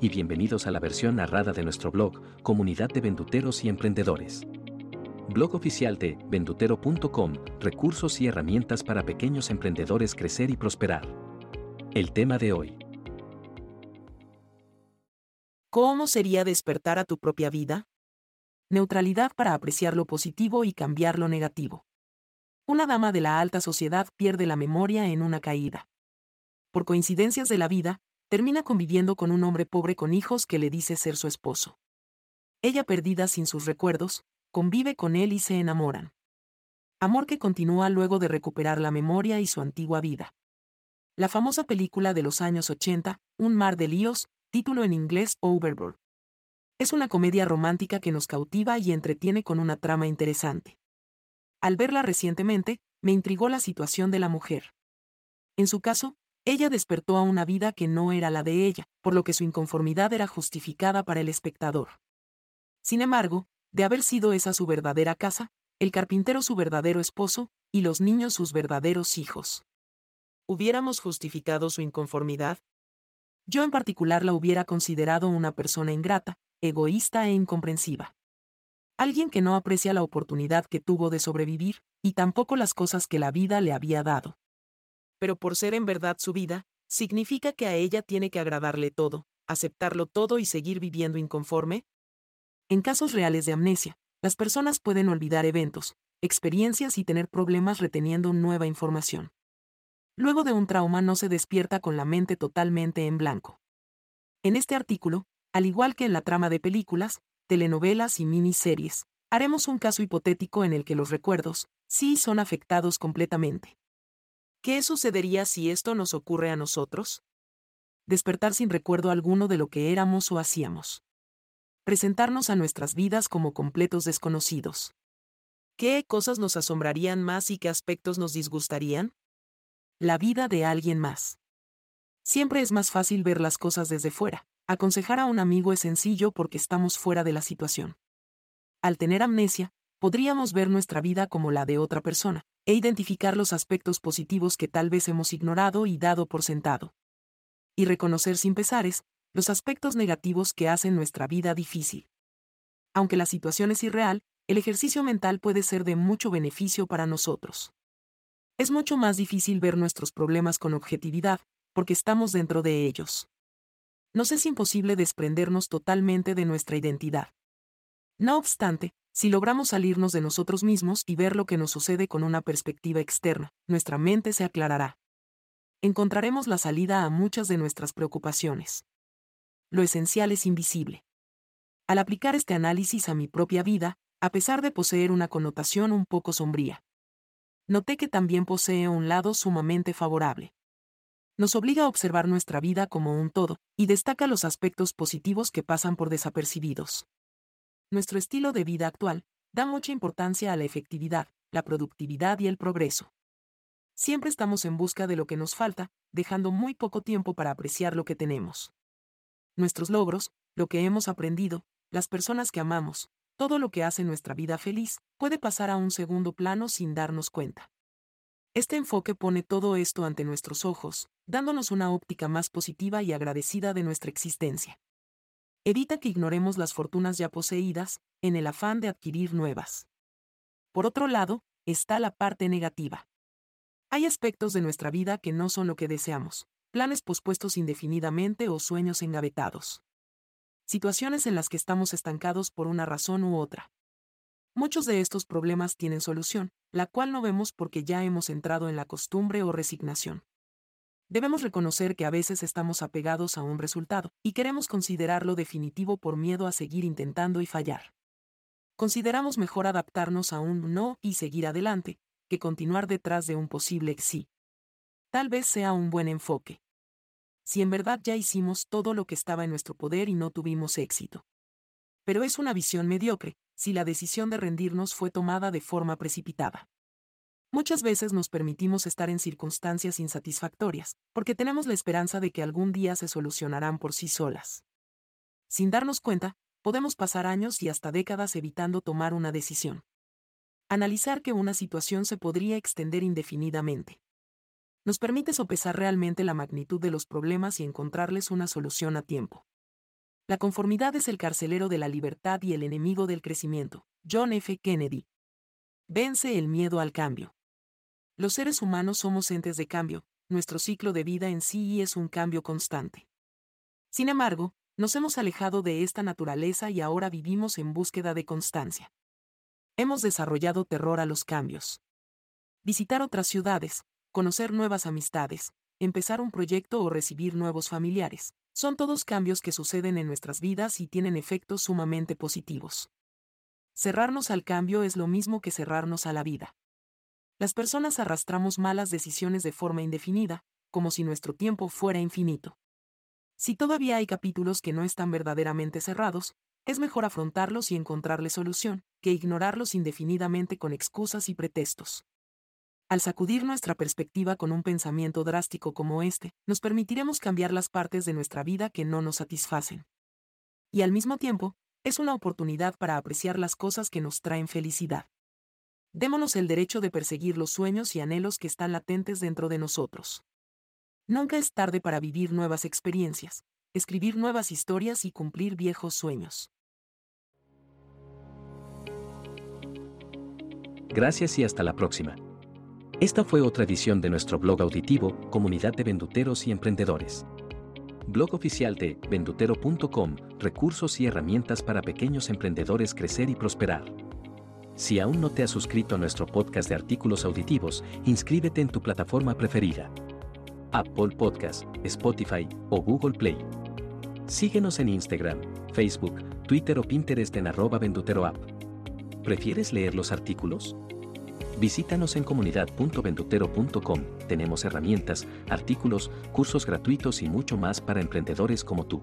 y bienvenidos a la versión narrada de nuestro blog, Comunidad de Venduteros y Emprendedores. Blog oficial de vendutero.com, recursos y herramientas para pequeños emprendedores crecer y prosperar. El tema de hoy. ¿Cómo sería despertar a tu propia vida? Neutralidad para apreciar lo positivo y cambiar lo negativo. Una dama de la alta sociedad pierde la memoria en una caída. Por coincidencias de la vida, termina conviviendo con un hombre pobre con hijos que le dice ser su esposo. Ella perdida sin sus recuerdos, convive con él y se enamoran. Amor que continúa luego de recuperar la memoria y su antigua vida. La famosa película de los años 80, Un mar de líos, título en inglés Overboard. Es una comedia romántica que nos cautiva y entretiene con una trama interesante. Al verla recientemente, me intrigó la situación de la mujer. En su caso, ella despertó a una vida que no era la de ella, por lo que su inconformidad era justificada para el espectador. Sin embargo, de haber sido esa su verdadera casa, el carpintero su verdadero esposo, y los niños sus verdaderos hijos. ¿Hubiéramos justificado su inconformidad? Yo en particular la hubiera considerado una persona ingrata, egoísta e incomprensiva. Alguien que no aprecia la oportunidad que tuvo de sobrevivir, y tampoco las cosas que la vida le había dado pero por ser en verdad su vida, ¿significa que a ella tiene que agradarle todo, aceptarlo todo y seguir viviendo inconforme? En casos reales de amnesia, las personas pueden olvidar eventos, experiencias y tener problemas reteniendo nueva información. Luego de un trauma no se despierta con la mente totalmente en blanco. En este artículo, al igual que en la trama de películas, telenovelas y miniseries, haremos un caso hipotético en el que los recuerdos, sí son afectados completamente. ¿Qué sucedería si esto nos ocurre a nosotros? Despertar sin recuerdo alguno de lo que éramos o hacíamos. Presentarnos a nuestras vidas como completos desconocidos. ¿Qué cosas nos asombrarían más y qué aspectos nos disgustarían? La vida de alguien más. Siempre es más fácil ver las cosas desde fuera. Aconsejar a un amigo es sencillo porque estamos fuera de la situación. Al tener amnesia, podríamos ver nuestra vida como la de otra persona, e identificar los aspectos positivos que tal vez hemos ignorado y dado por sentado. Y reconocer sin pesares los aspectos negativos que hacen nuestra vida difícil. Aunque la situación es irreal, el ejercicio mental puede ser de mucho beneficio para nosotros. Es mucho más difícil ver nuestros problemas con objetividad, porque estamos dentro de ellos. Nos es imposible desprendernos totalmente de nuestra identidad. No obstante, si logramos salirnos de nosotros mismos y ver lo que nos sucede con una perspectiva externa, nuestra mente se aclarará. Encontraremos la salida a muchas de nuestras preocupaciones. Lo esencial es invisible. Al aplicar este análisis a mi propia vida, a pesar de poseer una connotación un poco sombría, noté que también posee un lado sumamente favorable. Nos obliga a observar nuestra vida como un todo, y destaca los aspectos positivos que pasan por desapercibidos. Nuestro estilo de vida actual da mucha importancia a la efectividad, la productividad y el progreso. Siempre estamos en busca de lo que nos falta, dejando muy poco tiempo para apreciar lo que tenemos. Nuestros logros, lo que hemos aprendido, las personas que amamos, todo lo que hace nuestra vida feliz, puede pasar a un segundo plano sin darnos cuenta. Este enfoque pone todo esto ante nuestros ojos, dándonos una óptica más positiva y agradecida de nuestra existencia evita que ignoremos las fortunas ya poseídas, en el afán de adquirir nuevas. Por otro lado, está la parte negativa. Hay aspectos de nuestra vida que no son lo que deseamos, planes pospuestos indefinidamente o sueños engavetados. Situaciones en las que estamos estancados por una razón u otra. Muchos de estos problemas tienen solución, la cual no vemos porque ya hemos entrado en la costumbre o resignación. Debemos reconocer que a veces estamos apegados a un resultado, y queremos considerarlo definitivo por miedo a seguir intentando y fallar. Consideramos mejor adaptarnos a un no y seguir adelante, que continuar detrás de un posible sí. Tal vez sea un buen enfoque. Si en verdad ya hicimos todo lo que estaba en nuestro poder y no tuvimos éxito. Pero es una visión mediocre, si la decisión de rendirnos fue tomada de forma precipitada. Muchas veces nos permitimos estar en circunstancias insatisfactorias, porque tenemos la esperanza de que algún día se solucionarán por sí solas. Sin darnos cuenta, podemos pasar años y hasta décadas evitando tomar una decisión. Analizar que una situación se podría extender indefinidamente. Nos permite sopesar realmente la magnitud de los problemas y encontrarles una solución a tiempo. La conformidad es el carcelero de la libertad y el enemigo del crecimiento. John F. Kennedy. Vence el miedo al cambio. Los seres humanos somos entes de cambio, nuestro ciclo de vida en sí es un cambio constante. Sin embargo, nos hemos alejado de esta naturaleza y ahora vivimos en búsqueda de constancia. Hemos desarrollado terror a los cambios. Visitar otras ciudades, conocer nuevas amistades, empezar un proyecto o recibir nuevos familiares, son todos cambios que suceden en nuestras vidas y tienen efectos sumamente positivos. Cerrarnos al cambio es lo mismo que cerrarnos a la vida. Las personas arrastramos malas decisiones de forma indefinida, como si nuestro tiempo fuera infinito. Si todavía hay capítulos que no están verdaderamente cerrados, es mejor afrontarlos y encontrarle solución, que ignorarlos indefinidamente con excusas y pretextos. Al sacudir nuestra perspectiva con un pensamiento drástico como este, nos permitiremos cambiar las partes de nuestra vida que no nos satisfacen. Y al mismo tiempo, es una oportunidad para apreciar las cosas que nos traen felicidad. Démonos el derecho de perseguir los sueños y anhelos que están latentes dentro de nosotros. Nunca es tarde para vivir nuevas experiencias, escribir nuevas historias y cumplir viejos sueños. Gracias y hasta la próxima. Esta fue otra edición de nuestro blog auditivo, Comunidad de Venduteros y Emprendedores. Blog oficial de vendutero.com, recursos y herramientas para pequeños emprendedores crecer y prosperar. Si aún no te has suscrito a nuestro podcast de artículos auditivos, inscríbete en tu plataforma preferida. Apple Podcast, Spotify o Google Play. Síguenos en Instagram, Facebook, Twitter o Pinterest en arroba venduteroapp. ¿Prefieres leer los artículos? Visítanos en comunidad.ventutero.com. Tenemos herramientas, artículos, cursos gratuitos y mucho más para emprendedores como tú.